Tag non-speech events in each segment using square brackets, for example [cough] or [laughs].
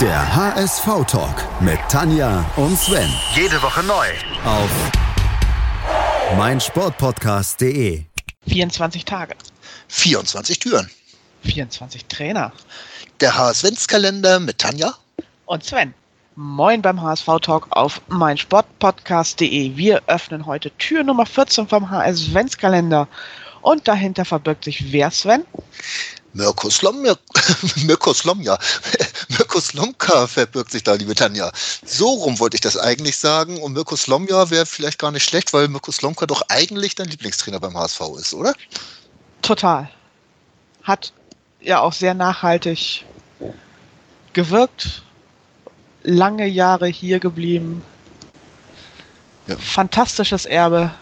Der HSV-Talk mit Tanja und Sven. Jede Woche neu. Auf meinsportpodcast.de. 24 Tage. 24 Türen. 24 Trainer. Der HSV-Kalender mit Tanja. Und Sven. Moin beim HSV-Talk auf meinsportpodcast.de. Wir öffnen heute Tür Nummer 14 vom HSV-Kalender. Und dahinter verbirgt sich wer, Sven? Mirko Slomja, [laughs] Mirko Slomja, [laughs] Mirko Slomka verbirgt sich da, liebe Tanja. So rum wollte ich das eigentlich sagen. Und Mirko Slomja wäre vielleicht gar nicht schlecht, weil Mirko Slomka doch eigentlich dein Lieblingstrainer beim HSV ist, oder? Total. Hat ja auch sehr nachhaltig gewirkt. Lange Jahre hier geblieben. Ja. Fantastisches Erbe.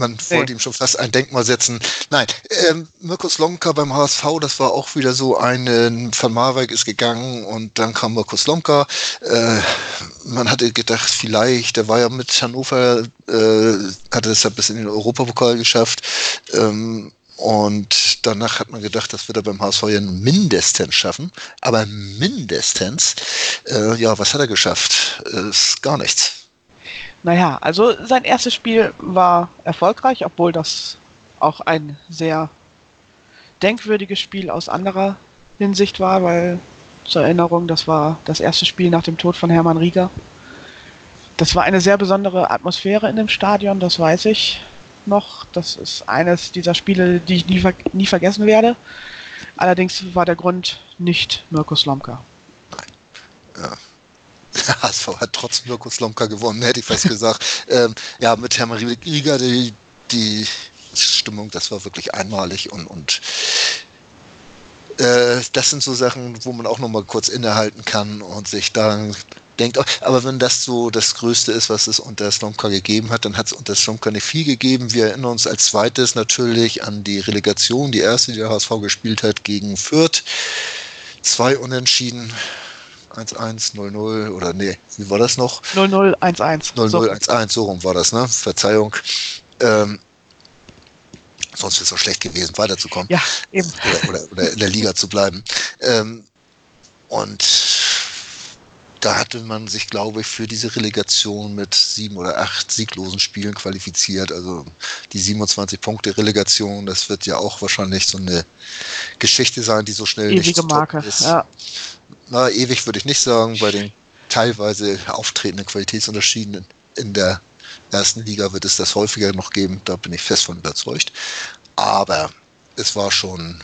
Man nee. wollte ihm schon fast ein Denkmal setzen. Nein, ähm, Mirko Slomka beim HSV, das war auch wieder so ein, Van Marwijk ist gegangen und dann kam Mirko Slomka. Äh, man hatte gedacht, vielleicht, der war ja mit Hannover, äh, hatte es ja bis in den Europapokal geschafft. Ähm, und danach hat man gedacht, das wird er beim HSV ja mindestens schaffen. Aber mindestens, äh, ja, was hat er geschafft? Ist gar nichts. Naja, also sein erstes Spiel war erfolgreich, obwohl das auch ein sehr denkwürdiges Spiel aus anderer Hinsicht war, weil zur Erinnerung, das war das erste Spiel nach dem Tod von Hermann Rieger. Das war eine sehr besondere Atmosphäre in dem Stadion, das weiß ich noch. Das ist eines dieser Spiele, die ich nie, ver nie vergessen werde. Allerdings war der Grund nicht Mirko Slomka. Ja, der HSV hat trotz Mirko Slomka gewonnen, hätte ich fast gesagt. [laughs] ähm, ja, mit Hermann Rieger, die, die Stimmung, das war wirklich einmalig und, und äh, das sind so Sachen, wo man auch noch mal kurz innehalten kann und sich dann denkt, aber wenn das so das Größte ist, was es unter Slomka gegeben hat, dann hat es unter Slomka nicht viel gegeben. Wir erinnern uns als zweites natürlich an die Relegation, die erste, die der HSV gespielt hat, gegen Fürth. Zwei Unentschieden. 1-1, 0-0 oder nee, wie war das noch? 0-0, 1-1. 0-0, 1-1, so rum war das, ne? Verzeihung. Ähm, sonst wäre es auch schlecht gewesen, weiterzukommen. Ja, eben. Oder, oder, oder in der Liga zu bleiben. Ähm, und da hatte man sich, glaube ich, für diese Relegation mit sieben oder acht sieglosen Spielen qualifiziert. Also die 27 Punkte Relegation, das wird ja auch wahrscheinlich so eine Geschichte sein, die so schnell Ewige nicht Marke, ist. Ja. Na, ewig würde ich nicht sagen, bei den teilweise auftretenden Qualitätsunterschieden in der ersten Liga wird es das häufiger noch geben, da bin ich fest von überzeugt. Aber es war schon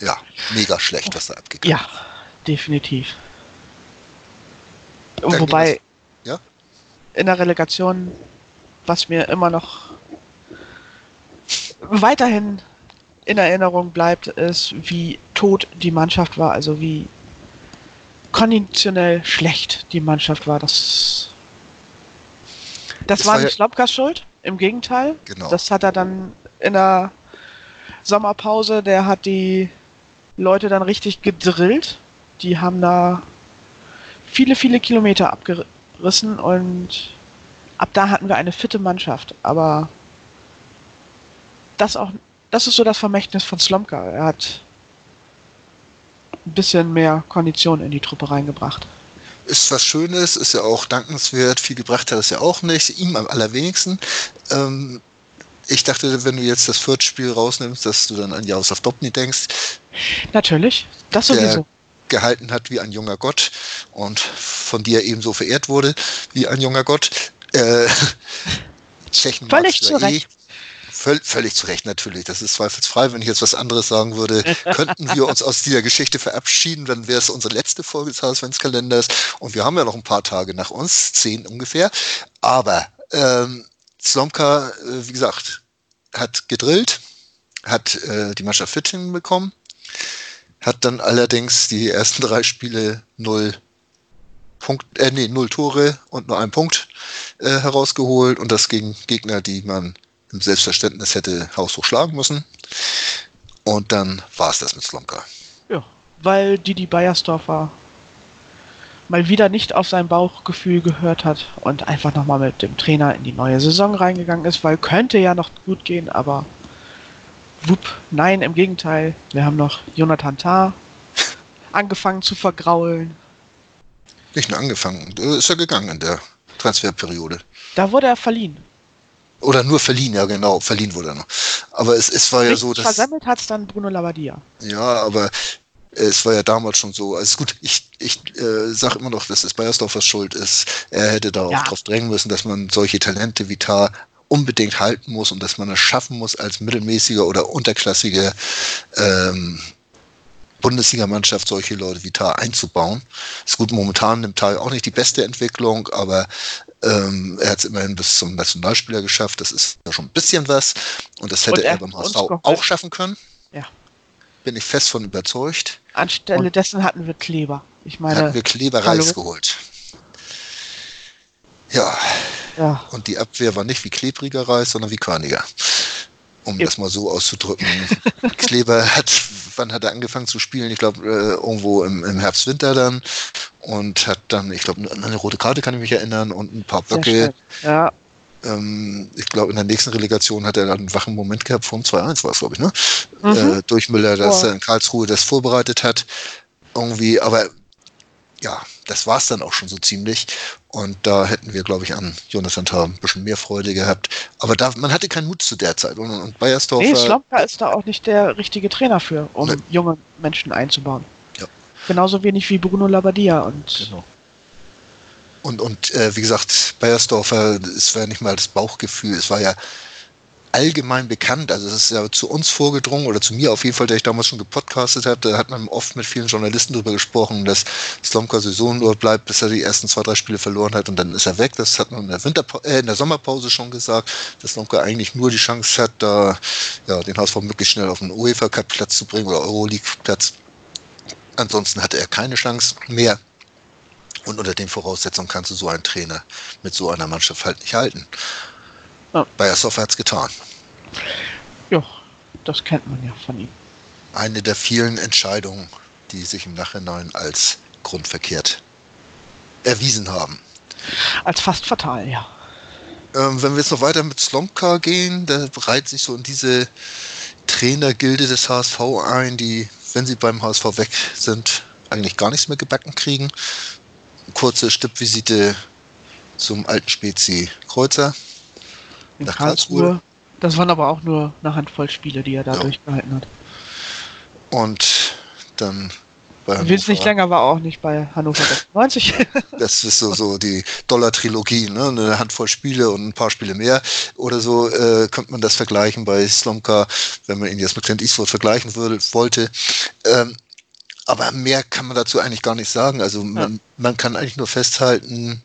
ja, mega schlecht, was da abgegangen ist. Ja, definitiv. Dann Wobei ja? in der Relegation, was mir immer noch weiterhin in Erinnerung bleibt, ist, wie tot die Mannschaft war, also wie konditionell schlecht die Mannschaft war. Das, das, das war, nicht Slopkas Schuld, im Gegenteil. Genau. Das hat er dann in der Sommerpause, der hat die Leute dann richtig gedrillt. Die haben da viele, viele Kilometer abgerissen und ab da hatten wir eine fitte Mannschaft. Aber das auch, das ist so das Vermächtnis von Slomka. Er hat ein bisschen mehr Kondition in die Truppe reingebracht. Ist was Schönes, ist ja auch dankenswert. Viel gebracht hat es ja auch nicht, ihm am allerwenigsten. Ähm, ich dachte, wenn du jetzt das Viertspiel rausnimmst, dass du dann an Jaroslav Dobny denkst. Natürlich, das sowieso gehalten hat wie ein junger Gott und von dir ebenso verehrt wurde wie ein junger Gott. Äh, [laughs] Tschechen völlig zu Recht. Eh, völlig, völlig zu Recht natürlich. Das ist zweifelsfrei. Wenn ich jetzt was anderes sagen würde, könnten wir uns aus dieser Geschichte verabschieden. Dann wäre es unsere letzte Folge des Adventskalenders. Und wir haben ja noch ein paar Tage nach uns, zehn ungefähr. Aber ähm, Slomka, äh, wie gesagt, hat gedrillt, hat äh, die Mannschaft fit hinbekommen hat dann allerdings die ersten drei Spiele null Punkt, äh, nee, null Tore und nur einen Punkt äh, herausgeholt und das gegen Gegner, die man im Selbstverständnis hätte haushoch schlagen müssen. Und dann war es das mit Slomka. Ja, weil Didi Beiersdorfer mal wieder nicht auf sein Bauchgefühl gehört hat und einfach nochmal mit dem Trainer in die neue Saison reingegangen ist, weil könnte ja noch gut gehen, aber wupp, nein, im Gegenteil. Wir haben noch Jonathan Tah [laughs] angefangen zu vergraulen. Nicht nur angefangen, äh, ist er gegangen in der Transferperiode. Da wurde er verliehen. Oder nur verliehen, ja genau, verliehen wurde er noch. Aber es, es war ja so, dass. Versammelt hat es dann Bruno Labbadia. Ja, aber es war ja damals schon so. Also gut, ich, ich äh, sage immer noch, dass es Bayersdorfers Schuld ist. Er hätte da auch Ja. drauf drängen müssen, dass man solche Talente wie Tar unbedingt halten muss und dass man es schaffen muss, als mittelmäßiger oder unterklassige ähm, Bundesligamannschaft solche Leute wie Tar einzubauen. Ist gut, momentan nimmt Tar auch nicht die beste Entwicklung, aber ähm, er hat es immerhin bis zum Nationalspieler geschafft. Das ist ja schon ein bisschen was. Und das hätte Und er er beim HSV auch schaffen können. Ja. Bin ich fest von überzeugt. Anstelle Und- dessen hatten wir Kleber. Ich meine, hatten wir Kleber hallo? Reis geholt. Ja, ja, und die Abwehr war nicht wie klebriger Reis, sondern wie körniger. Um Ja. das mal so auszudrücken. Kleber hat, wann hat er angefangen zu spielen? Ich glaube, äh, irgendwo im, im Herbst, Winter dann. Und hat dann, ich glaube, an eine rote Karte kann ich mich erinnern und ein paar Böcke. Ja, Ähm, ich glaube, in der nächsten Relegation hat er dann einen wachen Moment gehabt, vom 2-1 war es, glaube ich, ne? Mhm. Äh, durch Müller, dass Boah. er in Karlsruhe das vorbereitet hat. Irgendwie, aber ja, das war es dann auch schon so ziemlich. Und da hätten wir, glaube ich, an Jonathan Tah ein bisschen mehr Freude gehabt. Aber da, man hatte keinen Mut zu der Zeit. Und, und Bayersdorfer, nee, Slomka ist da auch nicht der richtige Trainer für, um Nee. junge Menschen einzubauen. Ja. Genauso wenig wie Bruno Labbadia. Und Genau. Und, und äh, wie gesagt, Bayersdorfer, es war nicht mal das Bauchgefühl, es war ja allgemein bekannt, also es ist ja zu uns vorgedrungen oder zu mir auf jeden Fall, der ich damals schon gepodcastet da hat man oft mit vielen Journalisten darüber gesprochen, dass Slomka Saison nur bleibt, bis er die ersten zwei, drei Spiele verloren hat und dann ist er weg. Das hat man in der, Winterpa äh, in der Sommerpause schon gesagt, dass Slomka eigentlich nur die Chance hat, da ja, den HSV möglichst schnell auf den UEFA Cup Platz zu bringen oder Euroleague Platz. Ansonsten hatte er keine Chance mehr. Und unter den Voraussetzungen kannst du so einen Trainer mit so einer Mannschaft halt nicht halten. Ja. Bayersdorf hat es getan. ja, das kennt man ja von ihm. Eine der vielen Entscheidungen, die sich im Nachhinein als grundverkehrt erwiesen haben. Als fast fatal, ja. Ähm, wenn wir jetzt noch weiter mit Slomka gehen, der reiht sich so in diese Trainergilde des HSV ein, die, wenn sie beim HSV weg sind, eigentlich gar nichts mehr gebacken kriegen. Kurze Stippvisite zum alten Spezi Kreuzer. In Nach Karlsruhe. Karlsruhe. Das waren aber auch nur eine Handvoll Spiele, die er da Ja. durchgehalten hat. Und dann bei Wesentlich Hannover. länger war auch nicht bei Hannover 96. [laughs] Das ist so, so die Dollar-Trilogie, ne? eine Handvoll Spiele und ein paar Spiele mehr. Oder so äh, könnte man das vergleichen bei Slomka, wenn man ihn jetzt mit Clint Eastwood vergleichen würde, wollte. Ähm, aber mehr kann man dazu eigentlich gar nicht sagen. Also man, man kann eigentlich nur festhalten,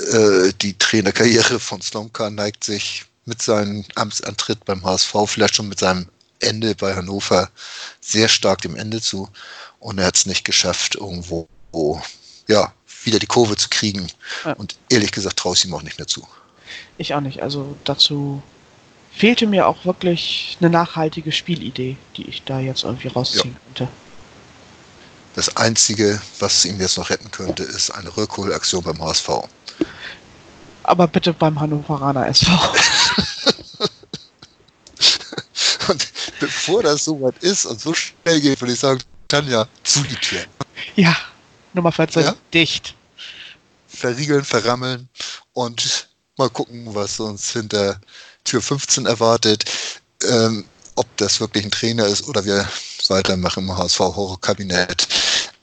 äh, die Trainerkarriere von Slomka neigt sich mit seinem Amtsantritt beim HSV, vielleicht schon mit seinem Ende bei Hannover, sehr stark dem Ende zu. Und er hat es nicht geschafft, irgendwo ja, wieder die Kurve zu kriegen. Ja. Und ehrlich gesagt traue ich ihm auch nicht mehr zu. Ich auch nicht. Also dazu fehlte mir auch wirklich eine nachhaltige Spielidee, die ich da jetzt irgendwie rausziehen könnte. Das Einzige, was ihn jetzt noch retten könnte, ist eine Rückholaktion beim HSV. Aber bitte beim Hannoveraner SV. [laughs] Und bevor das so weit ist und so schnell geht, würde ich sagen, Tanja, zu die Tür. ja, Nummer 14, Ja? dicht. Verriegeln, verrammeln und mal gucken, was uns hinter Tür 15 erwartet. Ähm, ob das wirklich ein Trainer ist oder wir weitermachen im HSV Horrorkabinett.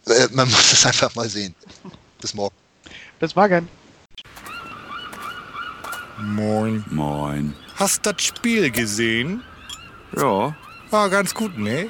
Äh, man muss es einfach mal sehen. Bis morgen. Bis morgen. Moin. Moin. Hast das Spiel gesehen? Ja, War ganz gut, ne?